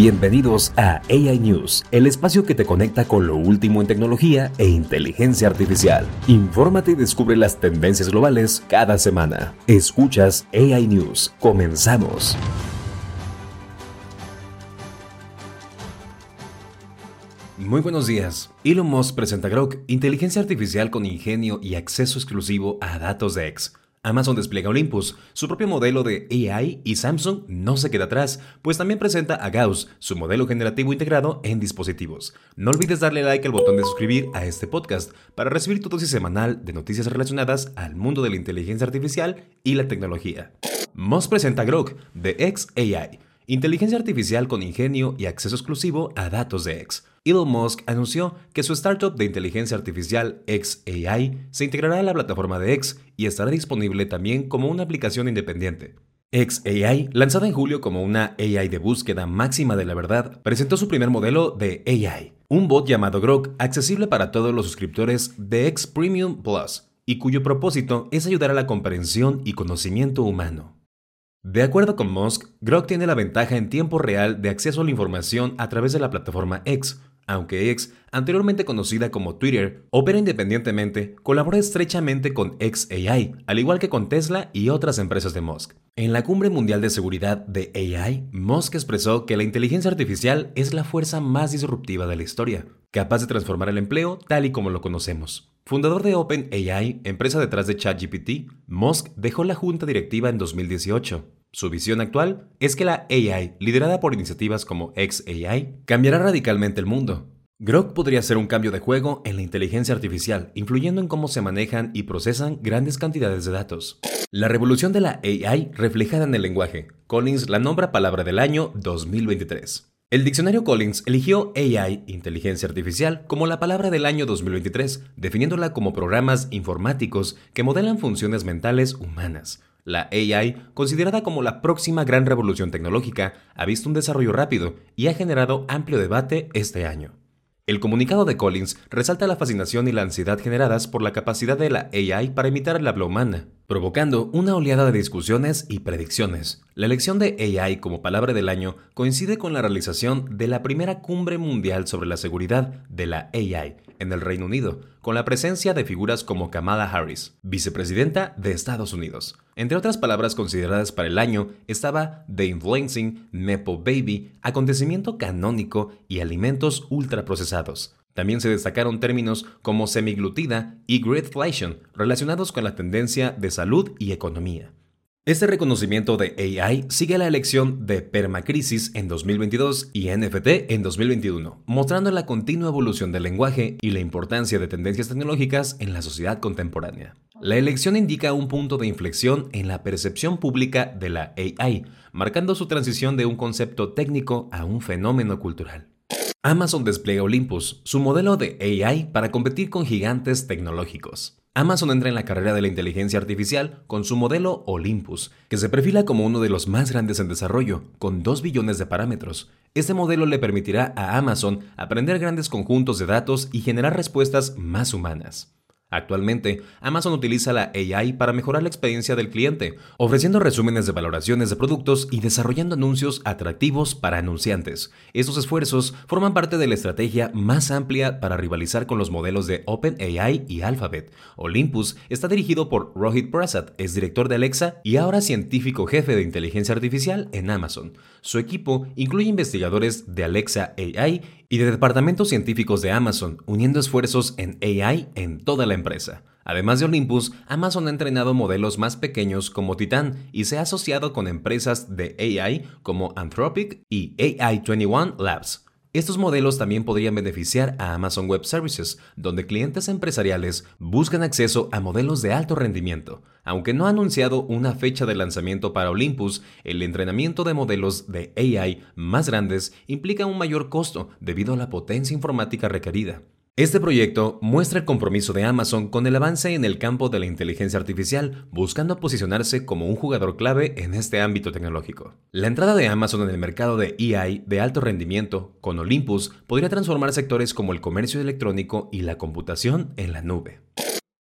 Bienvenidos a AI News, el espacio que te conecta con lo último en tecnología e inteligencia artificial. Infórmate y descubre las tendencias globales cada semana. Escuchas AI News. Comenzamos. Muy buenos días. Elon Musk presenta Grok, inteligencia artificial con ingenio y acceso exclusivo a datos de X. Amazon despliega Olympus, su propio modelo de AI, y Samsung no se queda atrás, pues también presenta a Gauss, su modelo generativo integrado en dispositivos. No olvides darle like al botón de suscribir a este podcast para recibir tu dosis semanal de noticias relacionadas al mundo de la inteligencia artificial y la tecnología. Moss presenta Grok, de XAI, inteligencia artificial con ingenio y acceso exclusivo a datos de X. Elon Musk anunció que su startup de inteligencia artificial XAI se integrará a la plataforma de X y estará disponible también como una aplicación independiente. XAI, lanzada en julio como una AI de búsqueda máxima de la verdad, presentó su primer modelo de AI, un bot llamado Grok, accesible para todos los suscriptores de X Premium Plus, y cuyo propósito es ayudar a la comprensión y conocimiento humano. De acuerdo con Musk, Grok tiene la ventaja en tiempo real de acceso a la información a través de la plataforma X, aunque X, anteriormente conocida como Twitter, opera independientemente, colabora estrechamente con XAI, al igual que con Tesla y otras empresas de Musk. En la Cumbre Mundial de Seguridad de AI, Musk expresó que la inteligencia artificial es la fuerza más disruptiva de la historia, capaz de transformar el empleo tal y como lo conocemos. Fundador de OpenAI, empresa detrás de ChatGPT, Musk dejó la junta directiva en 2018 su visión actual es que la AI, liderada por iniciativas como XAI, cambiará radicalmente el mundo. Grok podría ser un cambio de juego en la inteligencia artificial, influyendo en cómo se manejan y procesan grandes cantidades de datos. La revolución de la AI reflejada en el lenguaje. Collins la nombra palabra del año 2023. El diccionario Collins eligió AI, inteligencia artificial, como la palabra del año 2023, definiéndola como programas informáticos que modelan funciones mentales humanas. La AI, considerada como la próxima gran revolución tecnológica, ha visto un desarrollo rápido y ha generado amplio debate este año. El comunicado de Collins resalta la fascinación y la ansiedad generadas por la capacidad de la AI para imitar el habla humana, provocando una oleada de discusiones y predicciones. La elección de AI como palabra del año coincide con la realización de la primera cumbre mundial sobre la seguridad de la AI en el Reino Unido, con la presencia de figuras como Kamala Harris, vicepresidenta de Estados Unidos. Entre otras palabras consideradas para el año estaba The Influencing, Nepo Baby, acontecimiento canónico y alimentos ultraprocesados. También se destacaron términos como semiglutida y greedflation relacionados con la tendencia de salud y economía. Este reconocimiento de AI sigue la elección de Permacrisis en 2022 y NFT en 2021, mostrando la continua evolución del lenguaje y la importancia de tendencias tecnológicas en la sociedad contemporánea. La elección indica un punto de inflexión en la percepción pública de la AI, marcando su transición de un concepto técnico a un fenómeno cultural. Amazon despliega Olympus, su modelo de AI para competir con gigantes tecnológicos. Amazon entra en la carrera de la inteligencia artificial con su modelo Olympus, que se perfila como uno de los más grandes en desarrollo, con 2 billones de parámetros. Este modelo le permitirá a Amazon aprender grandes conjuntos de datos y generar respuestas más humanas. Actualmente, Amazon utiliza la AI para mejorar la experiencia del cliente, ofreciendo resúmenes de valoraciones de productos y desarrollando anuncios atractivos para anunciantes. Estos esfuerzos forman parte de la estrategia más amplia para rivalizar con los modelos de OpenAI y Alphabet. Olympus está dirigido por Rohit Prasad, es director de Alexa y ahora científico jefe de inteligencia artificial en Amazon. Su equipo incluye investigadores de Alexa AI y de departamentos científicos de Amazon, uniendo esfuerzos en AI en toda la empresa. Además de Olympus, Amazon ha entrenado modelos más pequeños como Titan y se ha asociado con empresas de AI como Anthropic y AI21 Labs. Estos modelos también podrían beneficiar a Amazon Web Services, donde clientes empresariales buscan acceso a modelos de alto rendimiento. Aunque no ha anunciado una fecha de lanzamiento para Olympus, el entrenamiento de modelos de AI más grandes implica un mayor costo debido a la potencia informática requerida. Este proyecto muestra el compromiso de Amazon con el avance en el campo de la inteligencia artificial, buscando posicionarse como un jugador clave en este ámbito tecnológico. La entrada de Amazon en el mercado de EI de alto rendimiento con Olympus podría transformar sectores como el comercio electrónico y la computación en la nube.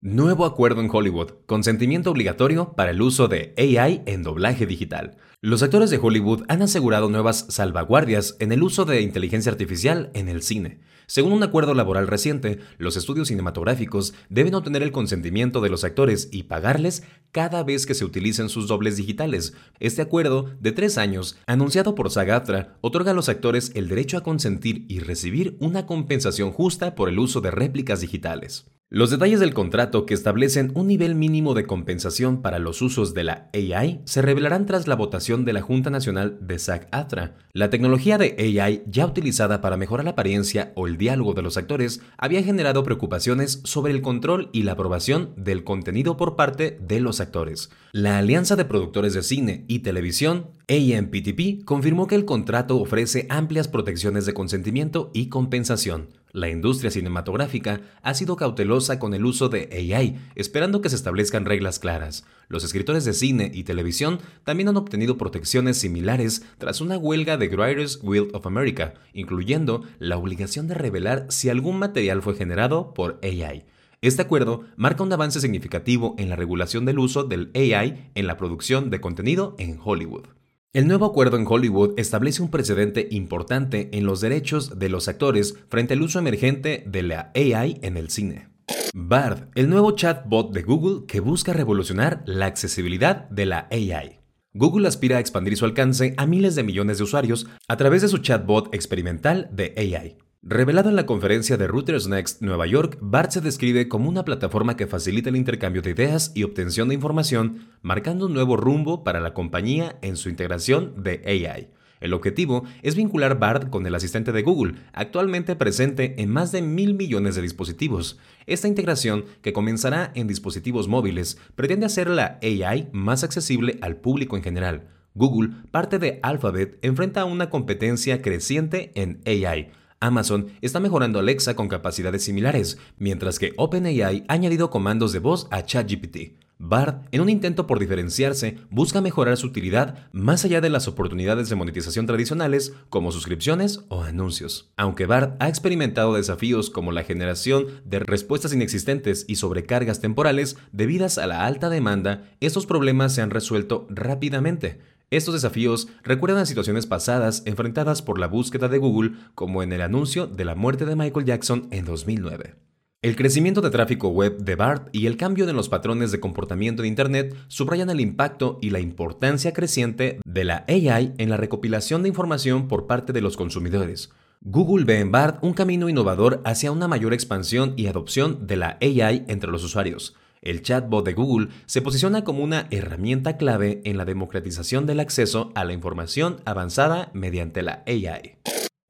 Nuevo acuerdo en Hollywood, consentimiento obligatorio para el uso de AI en doblaje digital. Los actores de Hollywood han asegurado nuevas salvaguardias en el uso de inteligencia artificial en el cine. Según un acuerdo laboral reciente, los estudios cinematográficos deben obtener el consentimiento de los actores y pagarles cada vez que se utilicen sus dobles digitales. Este acuerdo, de tres años, anunciado por SAG-AFTRA, otorga a los actores el derecho a consentir y recibir una compensación justa por el uso de réplicas digitales. Los detalles del contrato que establecen un nivel mínimo de compensación para los usos de la AI se revelarán tras la votación de la Junta Nacional de SAG-AFTRA. La tecnología de AI ya utilizada para mejorar la apariencia o el diálogo de los actores había generado preocupaciones sobre el control y la aprobación del contenido por parte de los actores. La Alianza de Productores de Cine y Televisión, AMPTP, confirmó que el contrato ofrece amplias protecciones de consentimiento y compensación. La industria cinematográfica ha sido cautelosa con el uso de AI, esperando que se establezcan reglas claras. Los escritores de cine y televisión también han obtenido protecciones similares tras una huelga de Writers Guild of America, incluyendo la obligación de revelar si algún material fue generado por AI. Este acuerdo marca un avance significativo en la regulación del uso del AI en la producción de contenido en Hollywood. El nuevo acuerdo en Hollywood establece un precedente importante en los derechos de los actores frente al uso emergente de la AI en el cine. Bard, el nuevo chatbot de Google que busca revolucionar la accesibilidad de la AI. Google aspira a expandir su alcance a miles de millones de usuarios a través de su chatbot experimental de AI. Revelado en la conferencia de Reuters Next Nueva York, BART se describe como una plataforma que facilita el intercambio de ideas y obtención de información, marcando un nuevo rumbo para la compañía en su integración de AI. El objetivo es vincular BART con el asistente de Google, actualmente presente en más de mil millones de dispositivos. Esta integración, que comenzará en dispositivos móviles, pretende hacer la AI más accesible al público en general. Google, parte de Alphabet, enfrenta una competencia creciente en AI, Amazon está mejorando Alexa con capacidades similares, mientras que OpenAI ha añadido comandos de voz a ChatGPT. Bard, en un intento por diferenciarse, busca mejorar su utilidad más allá de las oportunidades de monetización tradicionales como suscripciones o anuncios. Aunque Bard ha experimentado desafíos como la generación de respuestas inexistentes y sobrecargas temporales debidas a la alta demanda, estos problemas se han resuelto rápidamente. Estos desafíos recuerdan a situaciones pasadas enfrentadas por la búsqueda de Google, como en el anuncio de la muerte de Michael Jackson en 2009. El crecimiento de tráfico web de BART y el cambio en los patrones de comportamiento de Internet subrayan el impacto y la importancia creciente de la AI en la recopilación de información por parte de los consumidores. Google ve en BART un camino innovador hacia una mayor expansión y adopción de la AI entre los usuarios. El chatbot de Google se posiciona como una herramienta clave en la democratización del acceso a la información avanzada mediante la AI.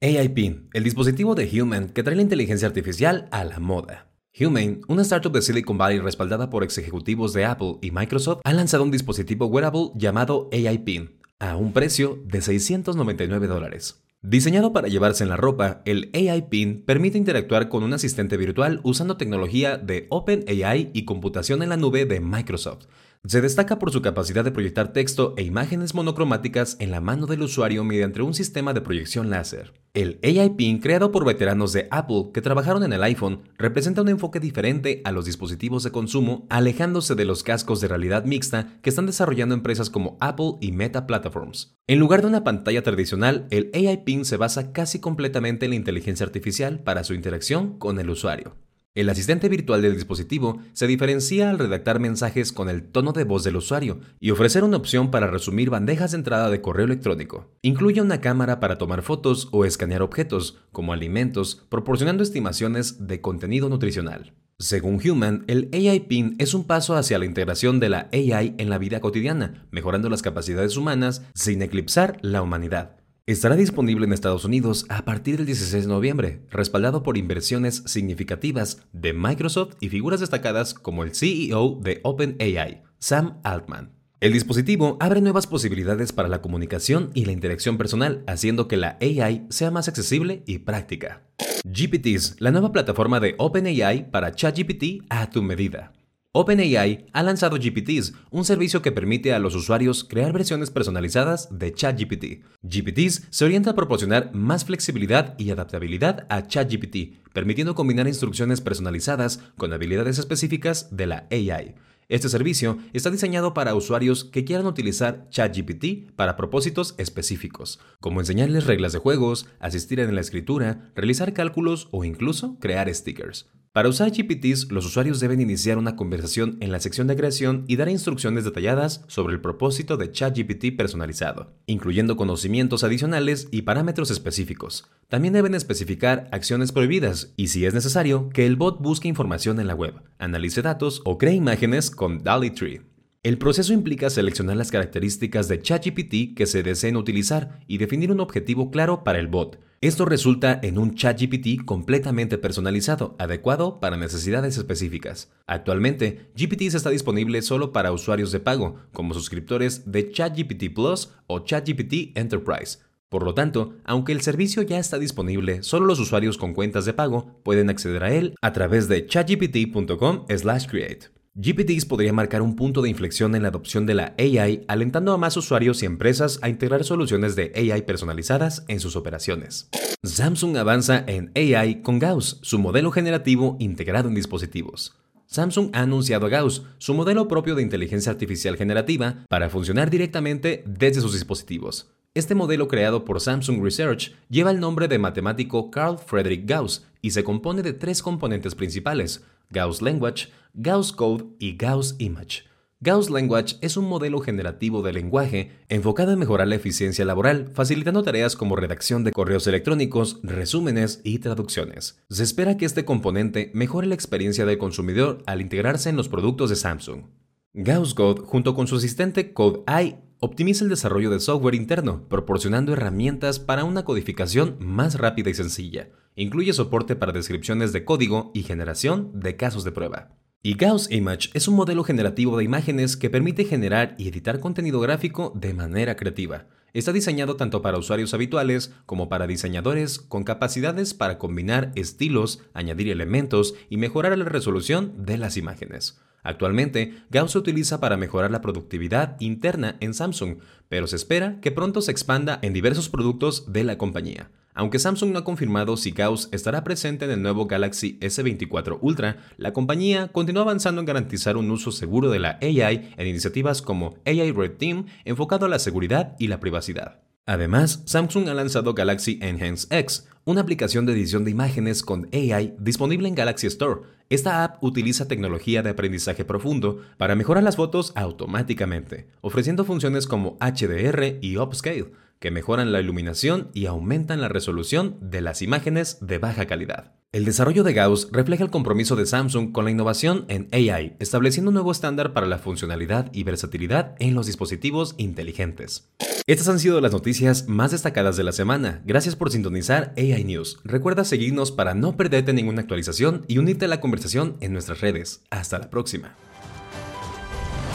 AI Pin, el dispositivo de Human que trae la inteligencia artificial a la moda. Human, una startup de Silicon Valley respaldada por ex ejecutivos de Apple y Microsoft, ha lanzado un dispositivo wearable llamado AI Pin a un precio de 699 dólares. Diseñado para llevarse en la ropa, el AI Pin permite interactuar con un asistente virtual usando tecnología de OpenAI y computación en la nube de Microsoft. Se destaca por su capacidad de proyectar texto e imágenes monocromáticas en la mano del usuario mediante un sistema de proyección láser. El AI Pin, creado por veteranos de Apple que trabajaron en el iPhone, representa un enfoque diferente a los dispositivos de consumo, alejándose de los cascos de realidad mixta que están desarrollando empresas como Apple y Meta Platforms. En lugar de una pantalla tradicional, el AI Pin se basa casi completamente en la inteligencia artificial para su interacción con el usuario. El asistente virtual del dispositivo se diferencia al redactar mensajes con el tono de voz del usuario y ofrecer una opción para resumir bandejas de entrada de correo electrónico. Incluye una cámara para tomar fotos o escanear objetos, como alimentos, proporcionando estimaciones de contenido nutricional. Según Human, el AI PIN es un paso hacia la integración de la AI en la vida cotidiana, mejorando las capacidades humanas sin eclipsar la humanidad. Estará disponible en Estados Unidos a partir del 16 de noviembre, respaldado por inversiones significativas de Microsoft y figuras destacadas como el CEO de OpenAI, Sam Altman. El dispositivo abre nuevas posibilidades para la comunicación y la interacción personal, haciendo que la AI sea más accesible y práctica. GPTs, la nueva plataforma de OpenAI para ChatGPT a tu medida. OpenAI ha lanzado GPTs, un servicio que permite a los usuarios crear versiones personalizadas de ChatGPT. GPTs se orienta a proporcionar más flexibilidad y adaptabilidad a ChatGPT, permitiendo combinar instrucciones personalizadas con habilidades específicas de la AI. Este servicio está diseñado para usuarios que quieran utilizar ChatGPT para propósitos específicos, como enseñarles reglas de juegos, asistir en la escritura, realizar cálculos o incluso crear stickers. Para usar GPTs, los usuarios deben iniciar una conversación en la sección de creación y dar instrucciones detalladas sobre el propósito de ChatGPT personalizado, incluyendo conocimientos adicionales y parámetros específicos. También deben especificar acciones prohibidas y, si es necesario, que el bot busque información en la web, analice datos o cree imágenes con DALI 3. El proceso implica seleccionar las características de ChatGPT que se deseen utilizar y definir un objetivo claro para el bot, esto resulta en un ChatGPT completamente personalizado, adecuado para necesidades específicas. Actualmente, GPT está disponible solo para usuarios de pago, como suscriptores de ChatGPT Plus o ChatGPT Enterprise. Por lo tanto, aunque el servicio ya está disponible, solo los usuarios con cuentas de pago pueden acceder a él a través de chatgpt.com/create. GPTs podría marcar un punto de inflexión en la adopción de la AI, alentando a más usuarios y empresas a integrar soluciones de AI personalizadas en sus operaciones. Samsung avanza en AI con Gauss, su modelo generativo integrado en dispositivos. Samsung ha anunciado a Gauss, su modelo propio de inteligencia artificial generativa, para funcionar directamente desde sus dispositivos. Este modelo creado por Samsung Research lleva el nombre de matemático Carl Friedrich Gauss y se compone de tres componentes principales, Gauss Language, Gauss Code y Gauss Image. Gauss Language es un modelo generativo de lenguaje enfocado en mejorar la eficiencia laboral, facilitando tareas como redacción de correos electrónicos, resúmenes y traducciones. Se espera que este componente mejore la experiencia del consumidor al integrarse en los productos de Samsung. Gauss Code, junto con su asistente Code AI, optimiza el desarrollo de software interno, proporcionando herramientas para una codificación más rápida y sencilla. Incluye soporte para descripciones de código y generación de casos de prueba. Y Gauss Image es un modelo generativo de imágenes que permite generar y editar contenido gráfico de manera creativa. Está diseñado tanto para usuarios habituales como para diseñadores con capacidades para combinar estilos, añadir elementos y mejorar la resolución de las imágenes. Actualmente, Gauss se utiliza para mejorar la productividad interna en Samsung, pero se espera que pronto se expanda en diversos productos de la compañía. Aunque Samsung no ha confirmado si Gauss estará presente en el nuevo Galaxy S24 Ultra, la compañía continúa avanzando en garantizar un uso seguro de la AI en iniciativas como AI Red Team enfocado a la seguridad y la privacidad. Además, Samsung ha lanzado Galaxy Enhance X, una aplicación de edición de imágenes con AI disponible en Galaxy Store. Esta app utiliza tecnología de aprendizaje profundo para mejorar las fotos automáticamente, ofreciendo funciones como HDR y Upscale, que mejoran la iluminación y aumentan la resolución de las imágenes de baja calidad. El desarrollo de Gauss refleja el compromiso de Samsung con la innovación en AI, estableciendo un nuevo estándar para la funcionalidad y versatilidad en los dispositivos inteligentes. Estas han sido las noticias más destacadas de la semana. Gracias por sintonizar AI News. Recuerda seguirnos para no perderte ninguna actualización y unirte a la conversación en nuestras redes. Hasta la próxima.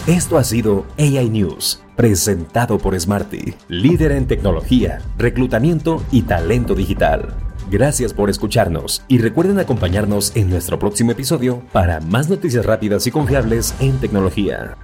Esto ha sido AI News, presentado por Smarty, líder en tecnología, reclutamiento y talento digital. Gracias por escucharnos y recuerden acompañarnos en nuestro próximo episodio para más noticias rápidas y confiables en tecnología.